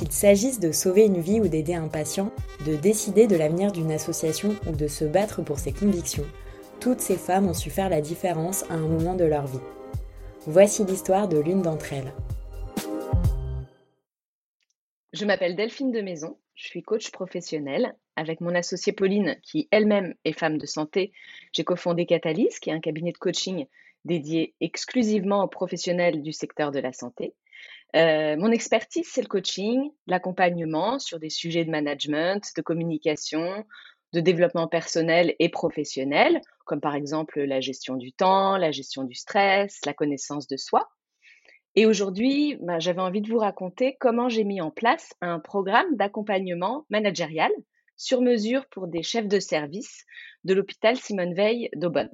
Qu'il s'agisse de sauver une vie ou d'aider un patient, de décider de l'avenir d'une association ou de se battre pour ses convictions, toutes ces femmes ont su faire la différence à un moment de leur vie. Voici l'histoire de l'une d'entre elles. Je m'appelle Delphine de Maison, je suis coach professionnel. Avec mon associée Pauline, qui elle-même est femme de santé, j'ai cofondé Catalyse, qui est un cabinet de coaching dédié exclusivement aux professionnels du secteur de la santé. Euh, mon expertise, c'est le coaching, l'accompagnement sur des sujets de management, de communication, de développement personnel et professionnel, comme par exemple la gestion du temps, la gestion du stress, la connaissance de soi. Et aujourd'hui, bah, j'avais envie de vous raconter comment j'ai mis en place un programme d'accompagnement managérial sur mesure pour des chefs de service de l'hôpital Simone Veil d'Aubonne.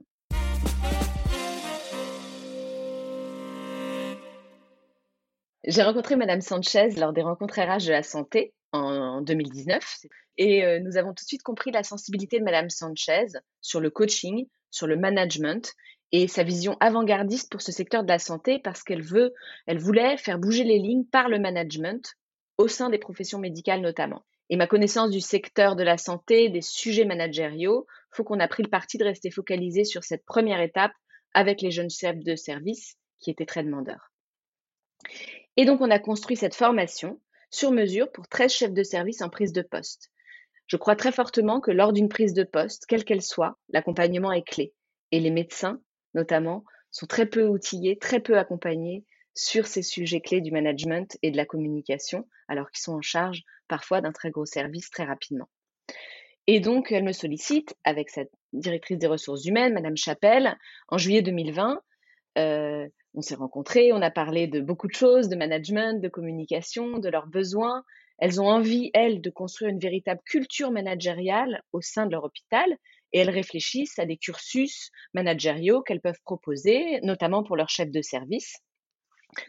J'ai rencontré Madame Sanchez lors des rencontres RH de la santé en 2019 et euh, nous avons tout de suite compris la sensibilité de Madame Sanchez sur le coaching, sur le management et sa vision avant-gardiste pour ce secteur de la santé parce qu'elle veut, elle voulait faire bouger les lignes par le management au sein des professions médicales notamment. Et ma connaissance du secteur de la santé, des sujets managériaux, faut qu'on a pris le parti de rester focalisé sur cette première étape avec les jeunes chefs de service qui étaient très demandeurs. Et donc, on a construit cette formation sur mesure pour 13 chefs de service en prise de poste. Je crois très fortement que lors d'une prise de poste, quelle qu'elle soit, l'accompagnement est clé. Et les médecins, notamment, sont très peu outillés, très peu accompagnés sur ces sujets clés du management et de la communication, alors qu'ils sont en charge parfois d'un très gros service très rapidement. Et donc, elle me sollicite avec cette directrice des ressources humaines, Madame Chapelle, en juillet 2020, euh, on s'est rencontrés, on a parlé de beaucoup de choses, de management, de communication, de leurs besoins. Elles ont envie, elles, de construire une véritable culture managériale au sein de leur hôpital et elles réfléchissent à des cursus managériaux qu'elles peuvent proposer, notamment pour leurs chefs de service,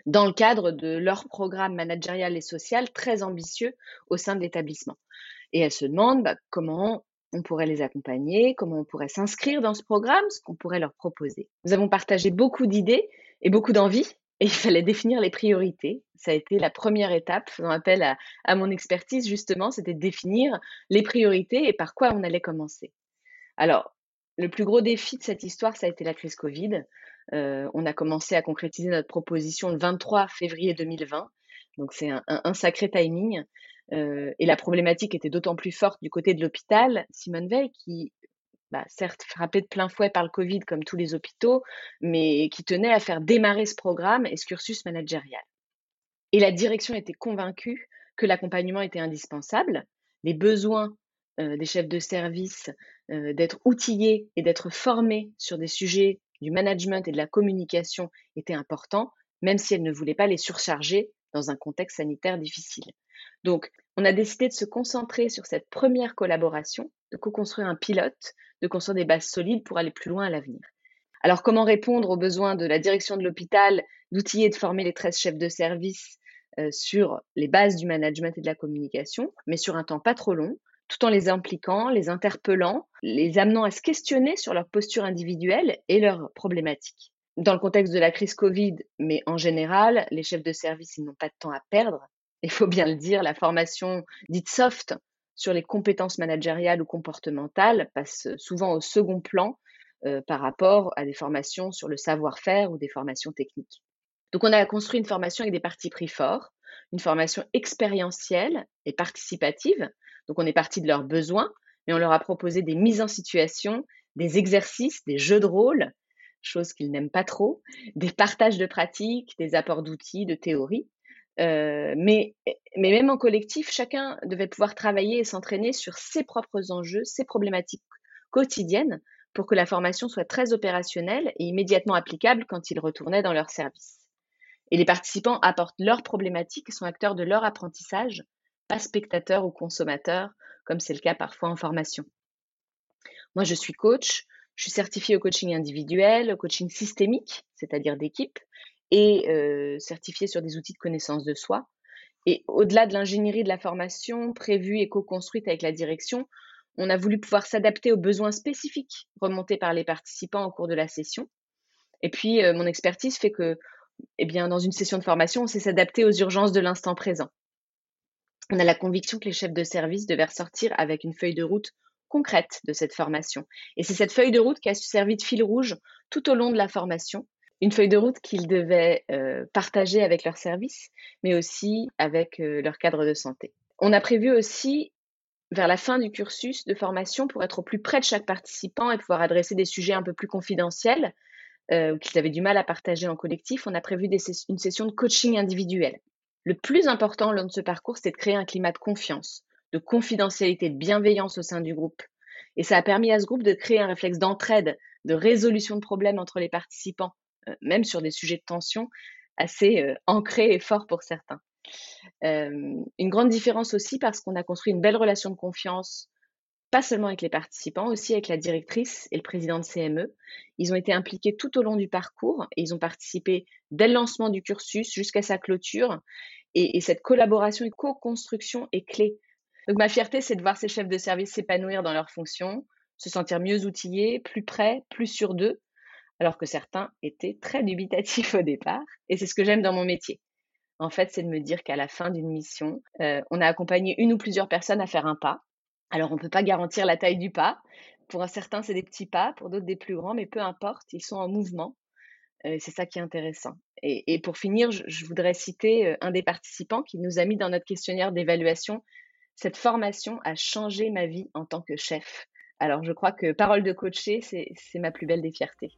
dans le cadre de leur programme managérial et social très ambitieux au sein de l'établissement. Et elles se demandent bah, comment on pourrait les accompagner, comment on pourrait s'inscrire dans ce programme, ce qu'on pourrait leur proposer. Nous avons partagé beaucoup d'idées et beaucoup d'envie. Et il fallait définir les priorités. Ça a été la première étape, faisant appel à, mon expertise justement, c'était de définir les priorités et par quoi on allait commencer. Alors, le plus gros défi de cette histoire, ça a été la crise Covid. Euh, on a commencé à concrétiser notre proposition le 23 février 2020. Donc c'est un, sacré timing. Euh, et la problématique était d'autant plus forte du côté de l'hôpital Simone Veil, qui bah, certes frappé de plein fouet par le Covid comme tous les hôpitaux, mais qui tenait à faire démarrer ce programme et ce cursus managérial. Et la direction était convaincue que l'accompagnement était indispensable, les besoins euh, des chefs de service euh, d'être outillés et d'être formés sur des sujets du management et de la communication étaient importants, même si elle ne voulait pas les surcharger dans un contexte sanitaire difficile. Donc, on a décidé de se concentrer sur cette première collaboration, de co-construire un pilote, de construire des bases solides pour aller plus loin à l'avenir. Alors, comment répondre aux besoins de la direction de l'hôpital d'outiller et de former les 13 chefs de service euh, sur les bases du management et de la communication, mais sur un temps pas trop long, tout en les impliquant, les interpellant, les amenant à se questionner sur leur posture individuelle et leurs problématiques? Dans le contexte de la crise Covid, mais en général, les chefs de service, ils n'ont pas de temps à perdre il faut bien le dire, la formation dite soft sur les compétences managériales ou comportementales passe souvent au second plan euh, par rapport à des formations sur le savoir-faire ou des formations techniques. Donc on a construit une formation avec des parties pris forts, une formation expérientielle et participative. Donc on est parti de leurs besoins, mais on leur a proposé des mises en situation, des exercices, des jeux de rôle, choses qu'ils n'aiment pas trop, des partages de pratiques, des apports d'outils, de théories. Euh, mais, mais même en collectif, chacun devait pouvoir travailler et s'entraîner sur ses propres enjeux, ses problématiques quotidiennes pour que la formation soit très opérationnelle et immédiatement applicable quand ils retournaient dans leur service. Et les participants apportent leurs problématiques et sont acteurs de leur apprentissage, pas spectateurs ou consommateurs, comme c'est le cas parfois en formation. Moi, je suis coach, je suis certifiée au coaching individuel, au coaching systémique, c'est-à-dire d'équipe, et euh, certifiée sur des outils de connaissance de soi. Et au-delà de l'ingénierie de la formation prévue et co-construite avec la direction, on a voulu pouvoir s'adapter aux besoins spécifiques remontés par les participants au cours de la session. Et puis, euh, mon expertise fait que, eh dans une session de formation, on sait s'adapter aux urgences de l'instant présent. On a la conviction que les chefs de service devaient ressortir avec une feuille de route concrète de cette formation. Et c'est cette feuille de route qui a servi de fil rouge tout au long de la formation. Une feuille de route qu'ils devaient euh, partager avec leur service, mais aussi avec euh, leur cadre de santé. On a prévu aussi, vers la fin du cursus de formation, pour être au plus près de chaque participant et pouvoir adresser des sujets un peu plus confidentiels, euh, qu'ils avaient du mal à partager en collectif, on a prévu une session de coaching individuel. Le plus important lors de ce parcours, c'est de créer un climat de confiance, de confidentialité, de bienveillance au sein du groupe. Et ça a permis à ce groupe de créer un réflexe d'entraide, de résolution de problèmes entre les participants, même sur des sujets de tension assez euh, ancrés et forts pour certains. Euh, une grande différence aussi parce qu'on a construit une belle relation de confiance, pas seulement avec les participants, aussi avec la directrice et le président de CME. Ils ont été impliqués tout au long du parcours et ils ont participé dès le lancement du cursus jusqu'à sa clôture. Et, et cette collaboration et co-construction est clé donc ma fierté, c'est de voir ces chefs de service s'épanouir dans leurs fonctions, se sentir mieux outillés, plus prêts, plus sûrs d'eux, alors que certains étaient très dubitatifs au départ. Et c'est ce que j'aime dans mon métier. En fait, c'est de me dire qu'à la fin d'une mission, euh, on a accompagné une ou plusieurs personnes à faire un pas. Alors on ne peut pas garantir la taille du pas. Pour certains, c'est des petits pas, pour d'autres des plus grands, mais peu importe, ils sont en mouvement. Euh, c'est ça qui est intéressant. Et, pour finir, je, voudrais citer euh, un des participants qui nous a mis dans notre questionnaire d'évaluation cette formation a changé ma vie en tant que chef. Alors je crois que parole de coacher, c'est ma plus belle des fiertés.